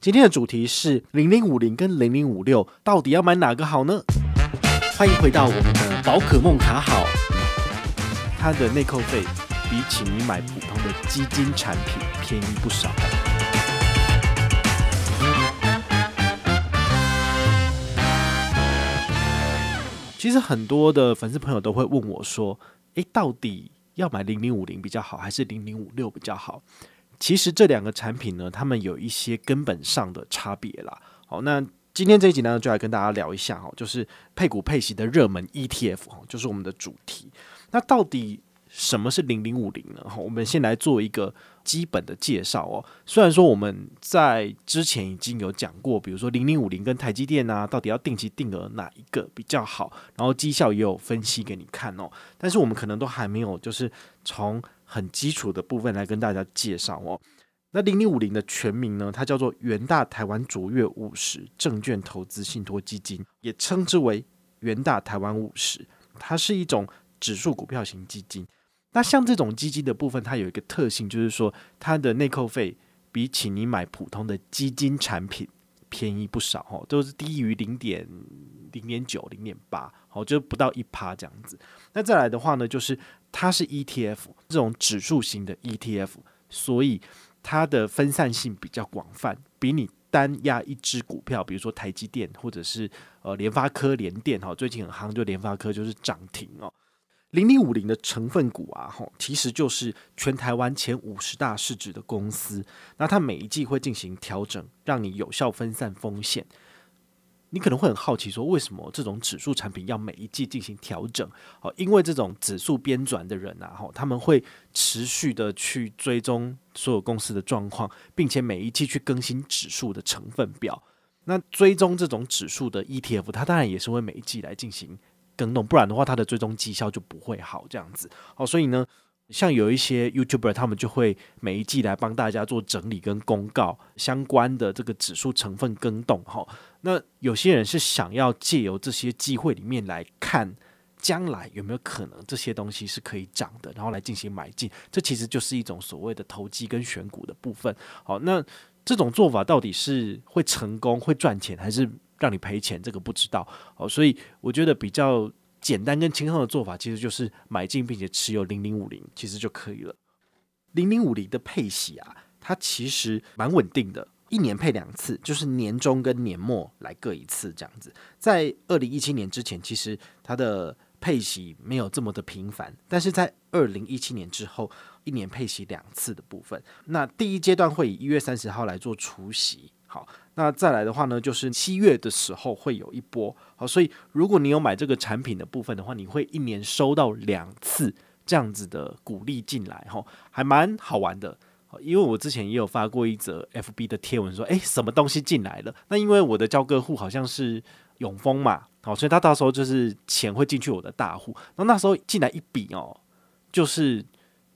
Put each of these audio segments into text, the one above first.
今天的主题是零零五零跟零零五六，到底要买哪个好呢？欢迎回到我们的宝可梦卡好，它的内扣费比起你买普通的基金产品便宜不少。其实很多的粉丝朋友都会问我说：“诶，到底要买零零五零比较好，还是零零五六比较好？”其实这两个产品呢，它们有一些根本上的差别啦。好，那今天这一集呢，就来跟大家聊一下哈，就是配股配息的热门 ETF，哈就是我们的主题。那到底什么是零零五零呢？哈，我们先来做一个基本的介绍哦。虽然说我们在之前已经有讲过，比如说零零五零跟台积电啊，到底要定期定额哪一个比较好，然后绩效也有分析给你看哦。但是我们可能都还没有，就是从很基础的部分来跟大家介绍哦。那零零五零的全名呢，它叫做元大台湾卓越五十证券投资信托基金，也称之为元大台湾五十。它是一种指数股票型基金。那像这种基金的部分，它有一个特性，就是说它的内扣费比起你买普通的基金产品便宜不少哦，都是低于零点零点九、零点八，好，就不到一趴这样子。那再来的话呢，就是它是 ETF 这种指数型的 ETF，所以它的分散性比较广泛，比你单压一只股票，比如说台积电或者是呃联发科、联电哈，最近很夯就联发科就是涨停哦。零零五零的成分股啊，吼，其实就是全台湾前五十大市值的公司，那它每一季会进行调整，让你有效分散风险。你可能会很好奇，说为什么这种指数产品要每一季进行调整？哦，因为这种指数编纂的人啊，吼，他们会持续的去追踪所有公司的状况，并且每一季去更新指数的成分表。那追踪这种指数的 ETF，它当然也是会每一季来进行更动，不然的话，它的最终绩效就不会好这样子。哦，所以呢。像有一些 YouTuber，他们就会每一季来帮大家做整理跟公告相关的这个指数成分更动哈。那有些人是想要借由这些机会里面来看将来有没有可能这些东西是可以涨的，然后来进行买进。这其实就是一种所谓的投机跟选股的部分。好，那这种做法到底是会成功、会赚钱，还是让你赔钱？这个不知道。哦，所以我觉得比较。简单跟轻松的做法，其实就是买进并且持有零零五零，其实就可以了。零零五零的配息啊，它其实蛮稳定的，一年配两次，就是年终跟年末来各一次这样子。在二零一七年之前，其实它的配息没有这么的频繁，但是在二零一七年之后，一年配息两次的部分，那第一阶段会以一月三十号来做除息。好，那再来的话呢，就是七月的时候会有一波。好，所以如果你有买这个产品的部分的话，你会一年收到两次这样子的股利进来，哈，还蛮好玩的。因为我之前也有发过一则 FB 的贴文说，诶，什么东西进来了？那因为我的交割户好像是永丰嘛，好，所以他到时候就是钱会进去我的大户。那那时候进来一笔哦，就是。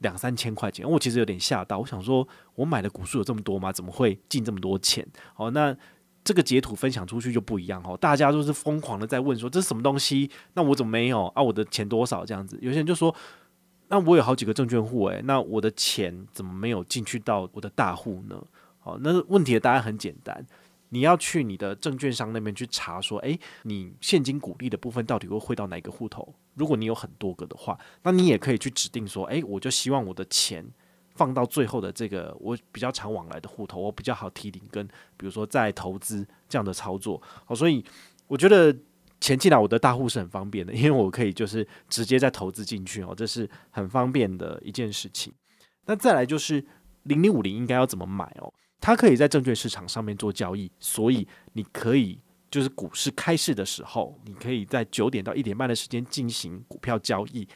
两三千块钱，我其实有点吓到。我想说，我买的股数有这么多吗？怎么会进这么多钱？哦，那这个截图分享出去就不一样哦，大家都是疯狂的在问说，这是什么东西？那我怎么没有啊？我的钱多少？这样子，有些人就说，那我有好几个证券户，诶，那我的钱怎么没有进去到我的大户呢？好，那问题的答案很简单。你要去你的证券商那边去查，说，诶，你现金股利的部分到底会汇到哪个户头？如果你有很多个的话，那你也可以去指定说，诶，我就希望我的钱放到最后的这个我比较常往来的户头，我比较好提领跟，比如说再投资这样的操作。好，所以我觉得钱进来我的大户是很方便的，因为我可以就是直接再投资进去哦，这是很方便的一件事情。那再来就是零零五零应该要怎么买哦？它可以在证券市场上面做交易，所以你可以就是股市开市的时候，你可以在九点到一点半的时间进行股票交易。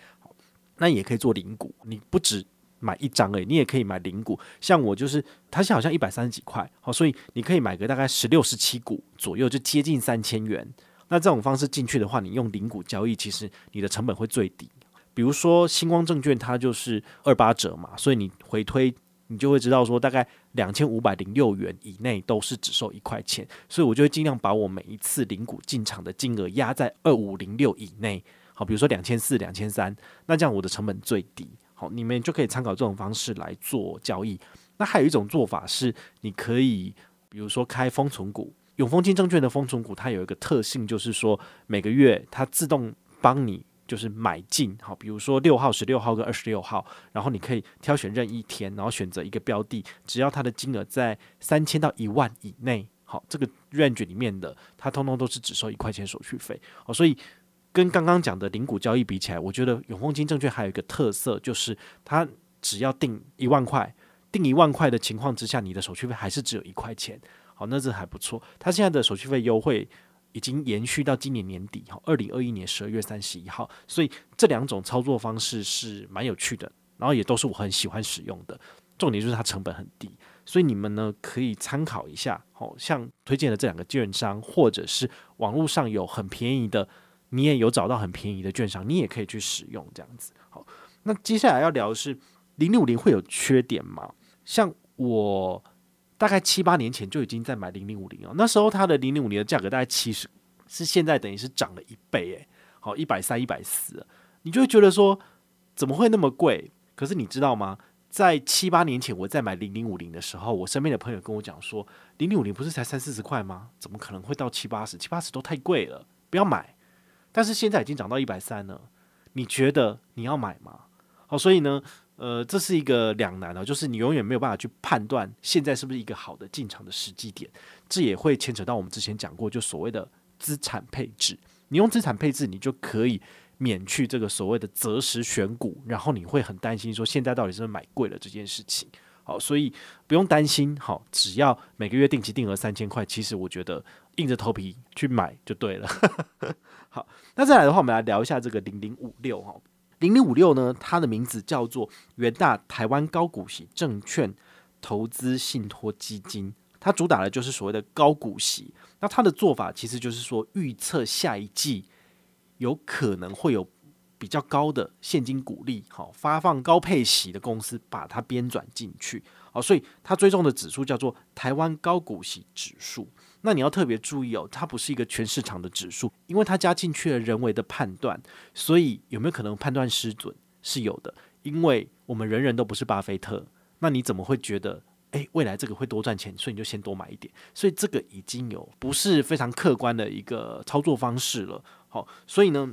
那也可以做零股，你不止买一张诶，你也可以买零股。像我就是，它是好像一百三十几块，好，所以你可以买个大概十六、十七股左右，就接近三千元。那这种方式进去的话，你用零股交易，其实你的成本会最低。比如说星光证券，它就是二八折嘛，所以你回推。你就会知道说，大概两千五百零六元以内都是只收一块钱，所以我就会尽量把我每一次零股进场的金额压在二五零六以内。好，比如说两千四、两千三，那这样我的成本最低。好，你们就可以参考这种方式来做交易。那还有一种做法是，你可以比如说开封存股，永丰金证券的封存股，它有一个特性，就是说每个月它自动帮你就是买进，好，比如说六号、十六号跟二十六号，然后你可以挑选任意一天，然后选择一个标的，只要它的金额在三千到一万以内，好，这个 range 里面的，它通通都是只收一块钱手续费，哦，所以跟刚刚讲的零股交易比起来，我觉得永丰金证券还有一个特色，就是它只要定一万块。定一万块的情况之下，你的手续费还是只有一块钱，好，那这还不错。它现在的手续费优惠已经延续到今年年底，哈，二零二一年十二月三十一号。所以这两种操作方式是蛮有趣的，然后也都是我很喜欢使用的。重点就是它成本很低，所以你们呢可以参考一下，好，像推荐的这两个券商，或者是网络上有很便宜的，你也有找到很便宜的券商，你也可以去使用这样子。好，那接下来要聊的是零零五零会有缺点吗？像我大概七八年前就已经在买零零五零了，那时候它的零零五零的价格大概七十，是现在等于是涨了一倍诶，好一百三一百四，你就会觉得说怎么会那么贵？可是你知道吗？在七八年前我在买零零五零的时候，我身边的朋友跟我讲说，零零五零不是才三四十块吗？怎么可能会到七八十？七八十都太贵了，不要买。但是现在已经涨到一百三了，你觉得你要买吗？好，所以呢。呃，这是一个两难啊，就是你永远没有办法去判断现在是不是一个好的进场的时机点，这也会牵扯到我们之前讲过，就所谓的资产配置。你用资产配置，你就可以免去这个所谓的择时选股，然后你会很担心说现在到底是不是买贵了这件事情。好，所以不用担心，好，只要每个月定期定额三千块，其实我觉得硬着头皮去买就对了。好，那再来的话，我们来聊一下这个零零五六哈。零零五六呢，它的名字叫做元大台湾高股息证券投资信托基金，它主打的就是所谓的高股息。那它的做法其实就是说，预测下一季有可能会有比较高的现金股利，好，发放高配息的公司，把它编转进去。好，所以它追踪的指数叫做台湾高股息指数。那你要特别注意哦，它不是一个全市场的指数，因为它加进去了人为的判断，所以有没有可能判断失准？是有的，因为我们人人都不是巴菲特，那你怎么会觉得，诶，未来这个会多赚钱，所以你就先多买一点？所以这个已经有不是非常客观的一个操作方式了。好，所以呢，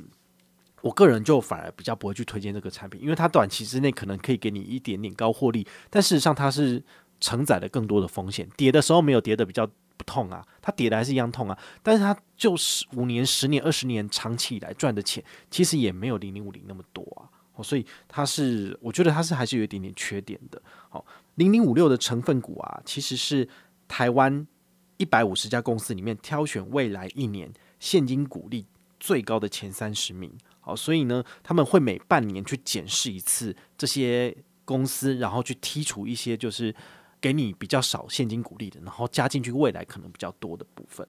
我个人就反而比较不会去推荐这个产品，因为它短期之内可能可以给你一点点高获利，但事实上它是承载了更多的风险，跌的时候没有跌的比较。不痛啊，它跌的还是一样痛啊，但是它就是五年、十年、二十年长期以来赚的钱，其实也没有零零五零那么多啊，所以它是，我觉得它是还是有一点点缺点的。好，零零五六的成分股啊，其实是台湾一百五十家公司里面挑选未来一年现金股利最高的前三十名。好，所以呢，他们会每半年去检视一次这些公司，然后去剔除一些就是。给你比较少现金股利的，然后加进去未来可能比较多的部分。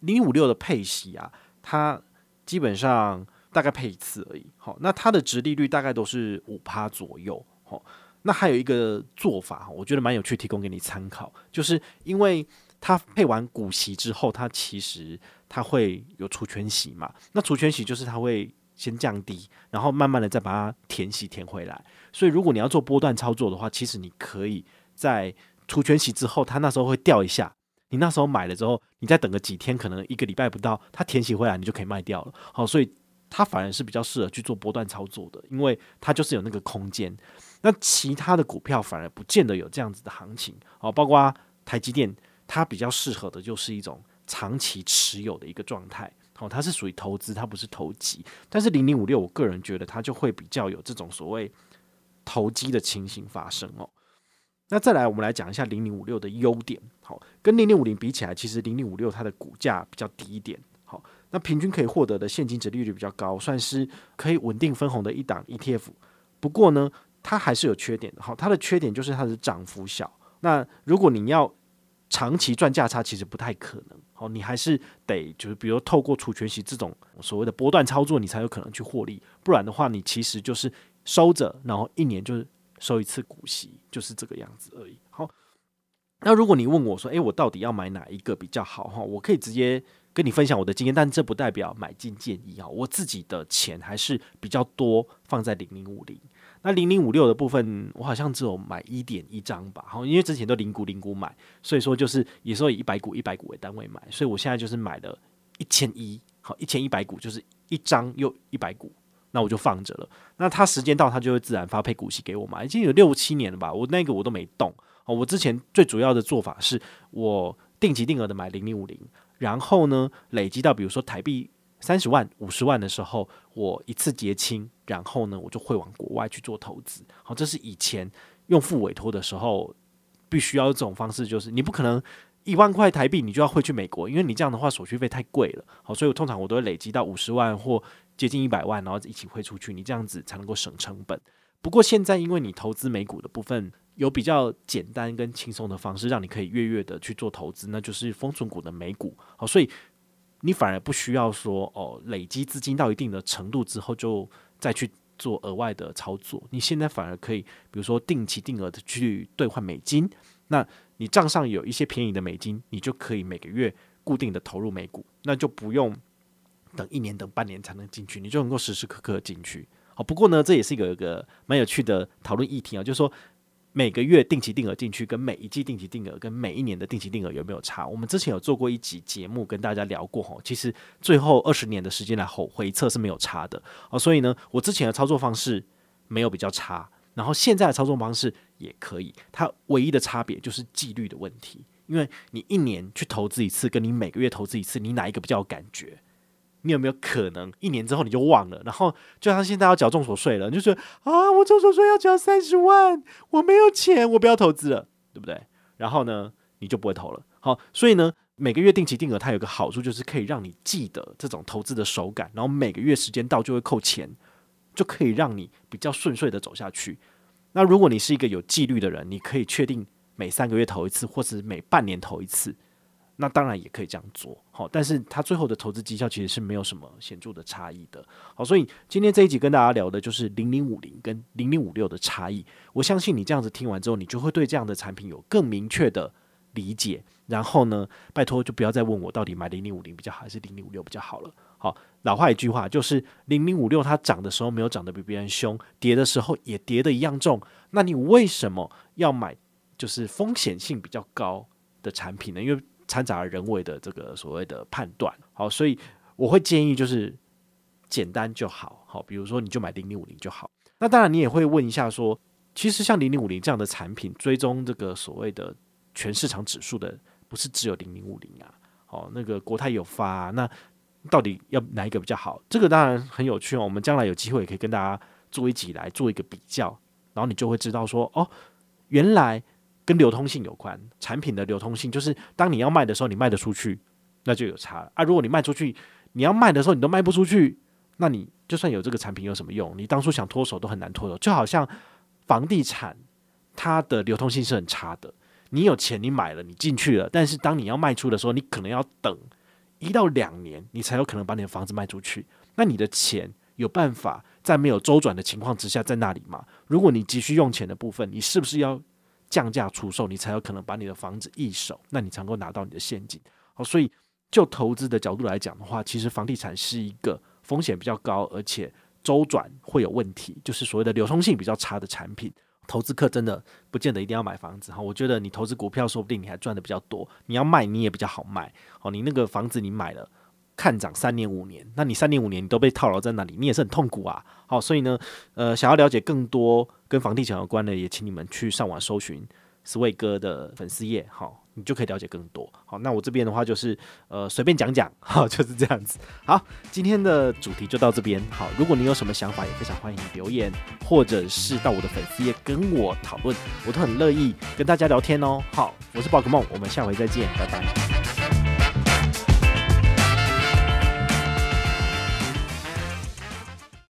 零五六的配息啊，它基本上大概配一次而已。好，那它的殖利率大概都是五趴左右。好，那还有一个做法，我觉得蛮有趣，提供给你参考，就是因为它配完股息之后，它其实它会有除权息嘛。那除权息就是它会先降低，然后慢慢的再把它填息填回来。所以如果你要做波段操作的话，其实你可以。在除权息之后，它那时候会掉一下。你那时候买了之后，你再等个几天，可能一个礼拜不到，它填息回来，你就可以卖掉了。好，所以它反而是比较适合去做波段操作的，因为它就是有那个空间。那其他的股票反而不见得有这样子的行情。好，包括台积电，它比较适合的就是一种长期持有的一个状态。哦，它是属于投资，它不是投机。但是零零五六，我个人觉得它就会比较有这种所谓投机的情形发生哦。那再来，我们来讲一下零零五六的优点。好，跟零零五零比起来，其实零零五六它的股价比较低一点。好，那平均可以获得的现金殖利率比较高，算是可以稳定分红的一档 ETF。不过呢，它还是有缺点的。好，它的缺点就是它的涨幅小。那如果你要长期赚价差，其实不太可能。好，你还是得就是比如透过除权息这种所谓的波段操作，你才有可能去获利。不然的话，你其实就是收着，然后一年就是。收一次股息就是这个样子而已。好，那如果你问我说，诶，我到底要买哪一个比较好？哈，我可以直接跟你分享我的经验，但这不代表买进建议啊。我自己的钱还是比较多放在零零五零。那零零五六的部分，我好像只有买一点一张吧，好，因为之前都零股零股买，所以说就是也是以一百股一百股为单位买，所以我现在就是买了一千一，好，一千一百股就是一张又一百股，那我就放着了。那它时间到，它就会自然发配股息给我嘛，已经有六七年了吧，我那个我都没动。哦，我之前最主要的做法是我定期定额的买零零五零，然后呢累积到比如说台币。三十万、五十万的时候，我一次结清，然后呢，我就会往国外去做投资。好，这是以前用付委托的时候必须要这种方式，就是你不可能一万块台币你就要汇去美国，因为你这样的话手续费太贵了。好，所以我通常我都会累积到五十万或接近一百万，然后一起汇出去，你这样子才能够省成本。不过现在因为你投资美股的部分有比较简单跟轻松的方式，让你可以月月的去做投资，那就是封存股的美股。好，所以。你反而不需要说哦，累积资金到一定的程度之后，就再去做额外的操作。你现在反而可以，比如说定期定额的去兑换美金。那你账上有一些便宜的美金，你就可以每个月固定的投入美股，那就不用等一年、等半年才能进去，你就能够时时刻刻进去。好，不过呢，这也是一个一个蛮有趣的讨论议题啊，就是说。每个月定期定额进去，跟每一季定期定额，跟每一年的定期定额有没有差？我们之前有做过一集节目跟大家聊过吼，其实最后二十年的时间来后回测是没有差的哦。所以呢，我之前的操作方式没有比较差，然后现在的操作方式也可以，它唯一的差别就是纪律的问题，因为你一年去投资一次，跟你每个月投资一次，你哪一个比较有感觉？你有没有可能一年之后你就忘了？然后就像现在要缴重所税了，你就说啊，我重所税要缴三十万，我没有钱，我不要投资了，对不对？然后呢，你就不会投了。好，所以呢，每个月定期定额它有个好处，就是可以让你记得这种投资的手感，然后每个月时间到就会扣钱，就可以让你比较顺遂的走下去。那如果你是一个有纪律的人，你可以确定每三个月投一次，或是每半年投一次。那当然也可以这样做，好，但是它最后的投资绩效其实是没有什么显著的差异的，好，所以今天这一集跟大家聊的就是零零五零跟零零五六的差异。我相信你这样子听完之后，你就会对这样的产品有更明确的理解。然后呢，拜托就不要再问我到底买零零五零比较好还是零零五六比较好了。好，老话一句话就是零零五六它涨的时候没有涨得比别人凶，跌的时候也跌得一样重。那你为什么要买就是风险性比较高的产品呢？因为掺杂人为的这个所谓的判断，好，所以我会建议就是简单就好，好，比如说你就买零零五零就好。那当然你也会问一下说，其实像零零五零这样的产品，追踪这个所谓的全市场指数的，不是只有零零五零啊，好，那个国泰有发，那到底要哪一个比较好？这个当然很有趣哦，我们将来有机会也可以跟大家做一起来做一个比较，然后你就会知道说，哦，原来。跟流通性有关，产品的流通性就是当你要卖的时候，你卖得出去，那就有差了啊。如果你卖出去，你要卖的时候你都卖不出去，那你就算有这个产品有什么用？你当初想脱手都很难脱手。就好像房地产，它的流通性是很差的。你有钱，你买了，你进去了，但是当你要卖出的时候，你可能要等一到两年，你才有可能把你的房子卖出去。那你的钱有办法在没有周转的情况之下在那里吗？如果你急需用钱的部分，你是不是要？降价出售，你才有可能把你的房子易手，那你才能够拿到你的现金。好，所以就投资的角度来讲的话，其实房地产是一个风险比较高，而且周转会有问题，就是所谓的流通性比较差的产品。投资客真的不见得一定要买房子哈，我觉得你投资股票，说不定你还赚得比较多。你要卖，你也比较好卖。好，你那个房子你买了。看涨三年五年，那你三年五年你都被套牢在那里，你也是很痛苦啊。好，所以呢，呃，想要了解更多跟房地产有关的，也请你们去上网搜寻 Sway 哥的粉丝页，好，你就可以了解更多。好，那我这边的话就是呃随便讲讲，好，就是这样子。好，今天的主题就到这边。好，如果你有什么想法，也非常欢迎留言，或者是到我的粉丝页跟我讨论，我都很乐意跟大家聊天哦。好，我是宝可梦，我们下回再见，拜拜。